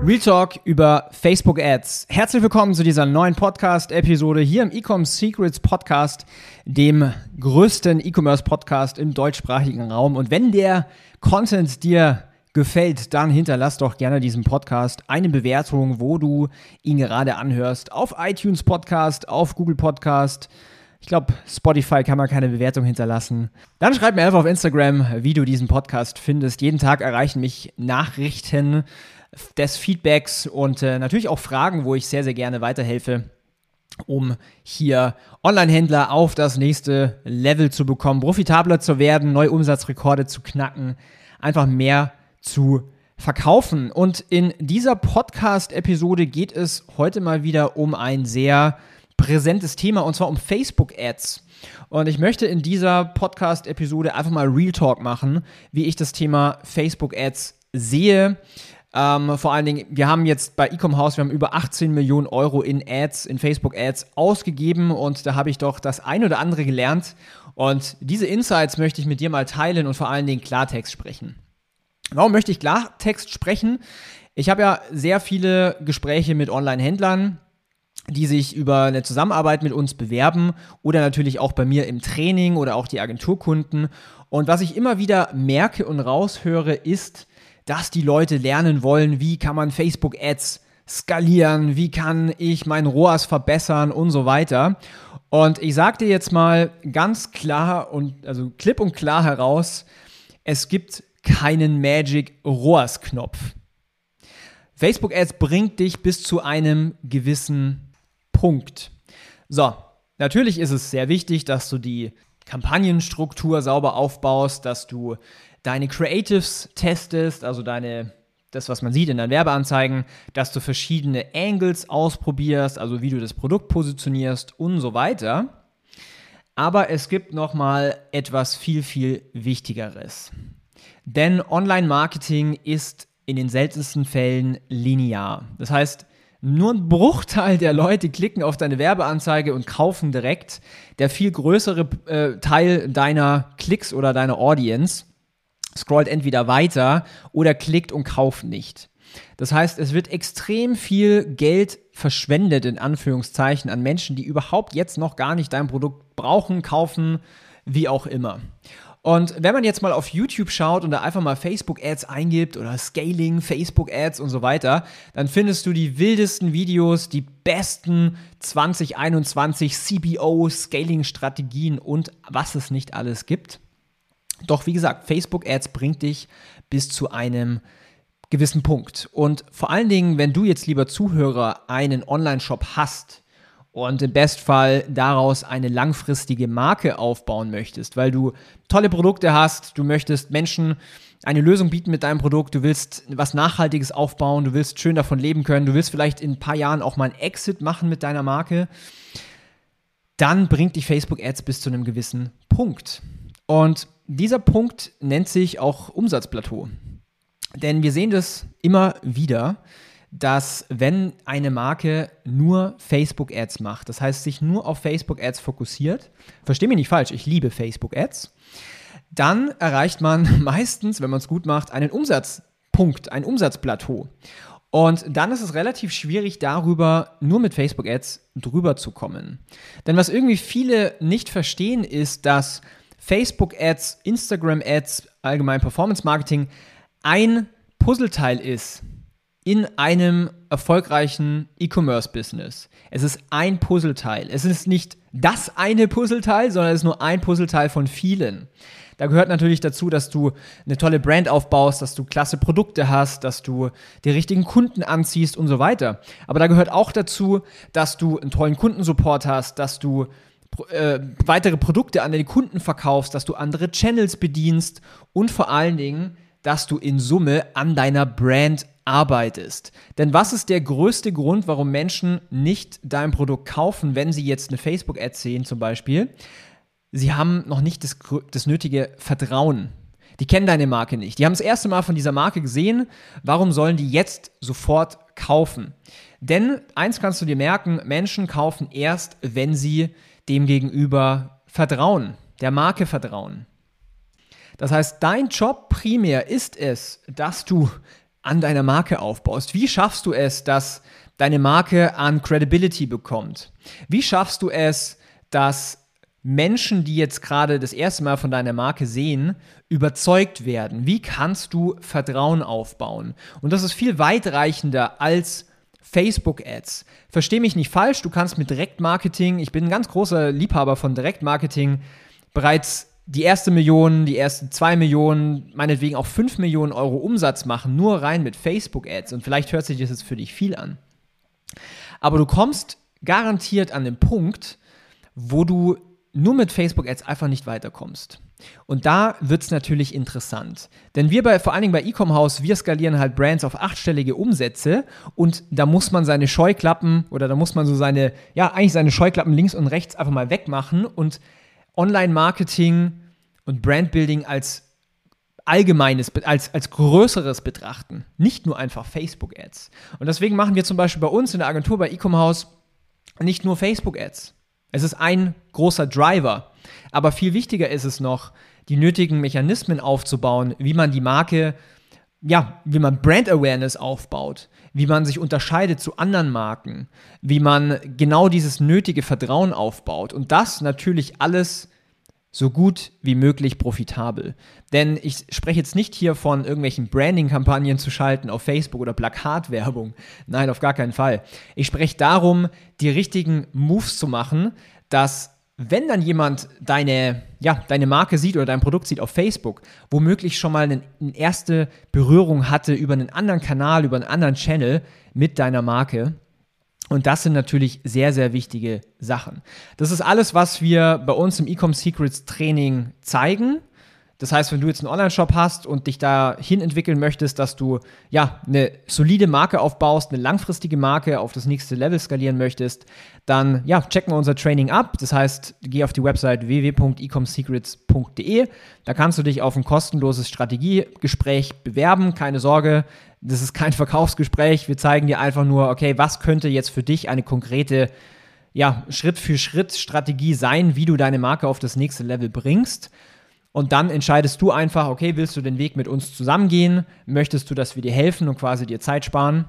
Real Talk über Facebook Ads. Herzlich willkommen zu dieser neuen Podcast-Episode hier im Ecom Secrets Podcast, dem größten E-Commerce Podcast im deutschsprachigen Raum. Und wenn der Content dir gefällt, dann hinterlass doch gerne diesem Podcast eine Bewertung, wo du ihn gerade anhörst. Auf iTunes Podcast, auf Google Podcast. Ich glaube, Spotify kann man keine Bewertung hinterlassen. Dann schreib mir einfach auf Instagram, wie du diesen Podcast findest. Jeden Tag erreichen mich Nachrichten des Feedbacks und äh, natürlich auch Fragen, wo ich sehr, sehr gerne weiterhelfe, um hier Online-Händler auf das nächste Level zu bekommen, profitabler zu werden, neue Umsatzrekorde zu knacken, einfach mehr zu verkaufen. Und in dieser Podcast-Episode geht es heute mal wieder um ein sehr präsentes Thema und zwar um Facebook-Ads. Und ich möchte in dieser Podcast-Episode einfach mal Real Talk machen, wie ich das Thema Facebook-Ads sehe, ähm, vor allen Dingen, wir haben jetzt bei Ecom House, wir haben über 18 Millionen Euro in Ads, in Facebook Ads ausgegeben und da habe ich doch das ein oder andere gelernt. Und diese Insights möchte ich mit dir mal teilen und vor allen Dingen Klartext sprechen. Warum möchte ich Klartext sprechen? Ich habe ja sehr viele Gespräche mit Online-Händlern, die sich über eine Zusammenarbeit mit uns bewerben oder natürlich auch bei mir im Training oder auch die Agenturkunden. Und was ich immer wieder merke und raushöre, ist, dass die Leute lernen wollen, wie kann man Facebook-Ads skalieren, wie kann ich mein ROAS verbessern und so weiter. Und ich sage dir jetzt mal ganz klar und also klipp und klar heraus, es gibt keinen Magic ROAS Knopf. Facebook Ads bringt dich bis zu einem gewissen Punkt. So, natürlich ist es sehr wichtig, dass du die Kampagnenstruktur sauber aufbaust, dass du deine Creatives testest, also deine das, was man sieht in deinen Werbeanzeigen, dass du verschiedene Angles ausprobierst, also wie du das Produkt positionierst und so weiter. Aber es gibt noch mal etwas viel viel wichtigeres. Denn Online-Marketing ist in den seltensten Fällen linear. Das heißt, nur ein Bruchteil der Leute klicken auf deine Werbeanzeige und kaufen direkt. Der viel größere äh, Teil deiner Klicks oder deiner Audience scrollt entweder weiter oder klickt und kauft nicht. Das heißt, es wird extrem viel Geld verschwendet, in Anführungszeichen, an Menschen, die überhaupt jetzt noch gar nicht dein Produkt brauchen, kaufen, wie auch immer. Und wenn man jetzt mal auf YouTube schaut und da einfach mal Facebook-Ads eingibt oder Scaling, Facebook-Ads und so weiter, dann findest du die wildesten Videos, die besten 2021 CBO, Scaling-Strategien und was es nicht alles gibt. Doch wie gesagt, Facebook Ads bringt dich bis zu einem gewissen Punkt. Und vor allen Dingen, wenn du jetzt lieber Zuhörer einen Online-Shop hast und im Bestfall daraus eine langfristige Marke aufbauen möchtest, weil du tolle Produkte hast, du möchtest Menschen eine Lösung bieten mit deinem Produkt, du willst was Nachhaltiges aufbauen, du willst schön davon leben können, du willst vielleicht in ein paar Jahren auch mal einen Exit machen mit deiner Marke, dann bringt dich Facebook Ads bis zu einem gewissen Punkt. Und dieser Punkt nennt sich auch Umsatzplateau. Denn wir sehen das immer wieder, dass wenn eine Marke nur Facebook-Ads macht, das heißt sich nur auf Facebook-Ads fokussiert, verstehe mich nicht falsch, ich liebe Facebook-Ads, dann erreicht man meistens, wenn man es gut macht, einen Umsatzpunkt, ein Umsatzplateau. Und dann ist es relativ schwierig, darüber nur mit Facebook-Ads drüber zu kommen. Denn was irgendwie viele nicht verstehen, ist, dass Facebook-Ads, Instagram-Ads, allgemein Performance-Marketing ein Puzzleteil ist in einem erfolgreichen E-Commerce-Business. Es ist ein Puzzleteil. Es ist nicht das eine Puzzleteil, sondern es ist nur ein Puzzleteil von vielen. Da gehört natürlich dazu, dass du eine tolle Brand aufbaust, dass du klasse Produkte hast, dass du die richtigen Kunden anziehst und so weiter. Aber da gehört auch dazu, dass du einen tollen Kundensupport hast, dass du äh, weitere Produkte an den Kunden verkaufst, dass du andere Channels bedienst und vor allen Dingen, dass du in Summe an deiner Brand arbeitest. Denn was ist der größte Grund, warum Menschen nicht dein Produkt kaufen, wenn sie jetzt eine Facebook-Ad sehen zum Beispiel? sie haben noch nicht das, das nötige Vertrauen. Die kennen deine Marke nicht. Die haben das erste Mal von dieser Marke gesehen. Warum sollen die jetzt sofort kaufen? Denn eins kannst du dir merken, Menschen kaufen erst, wenn sie dem gegenüber vertrauen, der Marke vertrauen. Das heißt, dein Job primär ist es, dass du an deiner Marke aufbaust. Wie schaffst du es, dass deine Marke an Credibility bekommt? Wie schaffst du es, dass Menschen, die jetzt gerade das erste Mal von deiner Marke sehen, überzeugt werden? Wie kannst du Vertrauen aufbauen? Und das ist viel weitreichender als Facebook-Ads. Versteh mich nicht falsch, du kannst mit Direktmarketing, ich bin ein ganz großer Liebhaber von Direktmarketing, bereits die erste Million, die ersten zwei Millionen, meinetwegen auch fünf Millionen Euro Umsatz machen, nur rein mit Facebook-Ads. Und vielleicht hört sich das jetzt für dich viel an. Aber du kommst garantiert an den Punkt, wo du nur mit Facebook-Ads einfach nicht weiterkommst. Und da wird es natürlich interessant. Denn wir bei, vor allen Dingen bei Ecom House, wir skalieren halt Brands auf achtstellige Umsätze und da muss man seine Scheuklappen oder da muss man so seine, ja, eigentlich seine Scheuklappen links und rechts einfach mal wegmachen und Online-Marketing und Brandbuilding als allgemeines, als, als größeres betrachten. Nicht nur einfach Facebook-Ads. Und deswegen machen wir zum Beispiel bei uns in der Agentur bei Ecom House nicht nur Facebook-Ads. Es ist ein großer Driver. Aber viel wichtiger ist es noch, die nötigen Mechanismen aufzubauen, wie man die Marke, ja, wie man Brand Awareness aufbaut, wie man sich unterscheidet zu anderen Marken, wie man genau dieses nötige Vertrauen aufbaut. Und das natürlich alles so gut wie möglich profitabel. Denn ich spreche jetzt nicht hier von irgendwelchen Branding-Kampagnen zu schalten auf Facebook oder Plakatwerbung. Nein, auf gar keinen Fall. Ich spreche darum, die richtigen Moves zu machen, dass wenn dann jemand deine, ja, deine Marke sieht oder dein Produkt sieht auf Facebook, womöglich schon mal eine, eine erste Berührung hatte über einen anderen Kanal, über einen anderen Channel mit deiner Marke, und das sind natürlich sehr, sehr wichtige Sachen. Das ist alles, was wir bei uns im Ecom Secrets Training zeigen. Das heißt, wenn du jetzt einen Online-Shop hast und dich dahin entwickeln möchtest, dass du ja eine solide Marke aufbaust, eine langfristige Marke auf das nächste Level skalieren möchtest, dann ja, checken wir unser Training ab. Das heißt, geh auf die Website www.ecomsecrets.de. Da kannst du dich auf ein kostenloses Strategiegespräch bewerben. Keine Sorge, das ist kein Verkaufsgespräch. Wir zeigen dir einfach nur, okay, was könnte jetzt für dich eine konkrete ja, Schritt für Schritt Strategie sein, wie du deine Marke auf das nächste Level bringst. Und dann entscheidest du einfach, okay, willst du den Weg mit uns zusammengehen? Möchtest du, dass wir dir helfen und quasi dir Zeit sparen?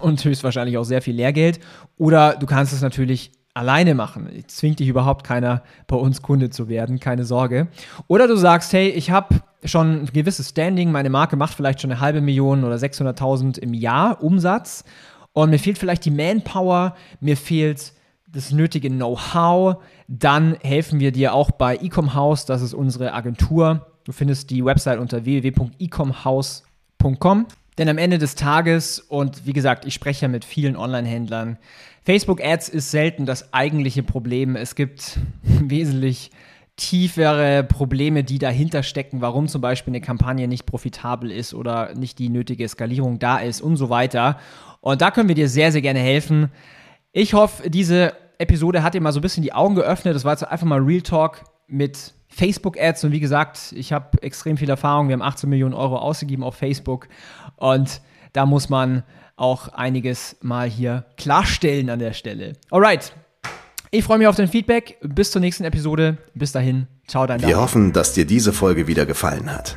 Und höchstwahrscheinlich auch sehr viel Lehrgeld. Oder du kannst es natürlich alleine machen. Zwingt dich überhaupt keiner, bei uns Kunde zu werden, keine Sorge. Oder du sagst, hey, ich habe schon ein gewisses Standing, meine Marke macht vielleicht schon eine halbe Million oder 600.000 im Jahr Umsatz und mir fehlt vielleicht die Manpower, mir fehlt das nötige Know-how, dann helfen wir dir auch bei Ecom House, das ist unsere Agentur. Du findest die Website unter www.ecomhouse.com. Denn am Ende des Tages, und wie gesagt, ich spreche ja mit vielen Online-Händlern, Facebook Ads ist selten das eigentliche Problem. Es gibt wesentlich tiefere Probleme, die dahinter stecken, warum zum Beispiel eine Kampagne nicht profitabel ist oder nicht die nötige Skalierung da ist und so weiter. Und da können wir dir sehr, sehr gerne helfen. Ich hoffe, diese Episode hat dir mal so ein bisschen die Augen geöffnet. Das war jetzt einfach mal Real Talk mit Facebook-Ads. Und wie gesagt, ich habe extrem viel Erfahrung. Wir haben 18 Millionen Euro ausgegeben auf Facebook. Und da muss man auch einiges mal hier klarstellen an der Stelle. Alright. Ich freue mich auf dein Feedback. Bis zur nächsten Episode. Bis dahin. Ciao, dein Wir Daniel. hoffen, dass dir diese Folge wieder gefallen hat.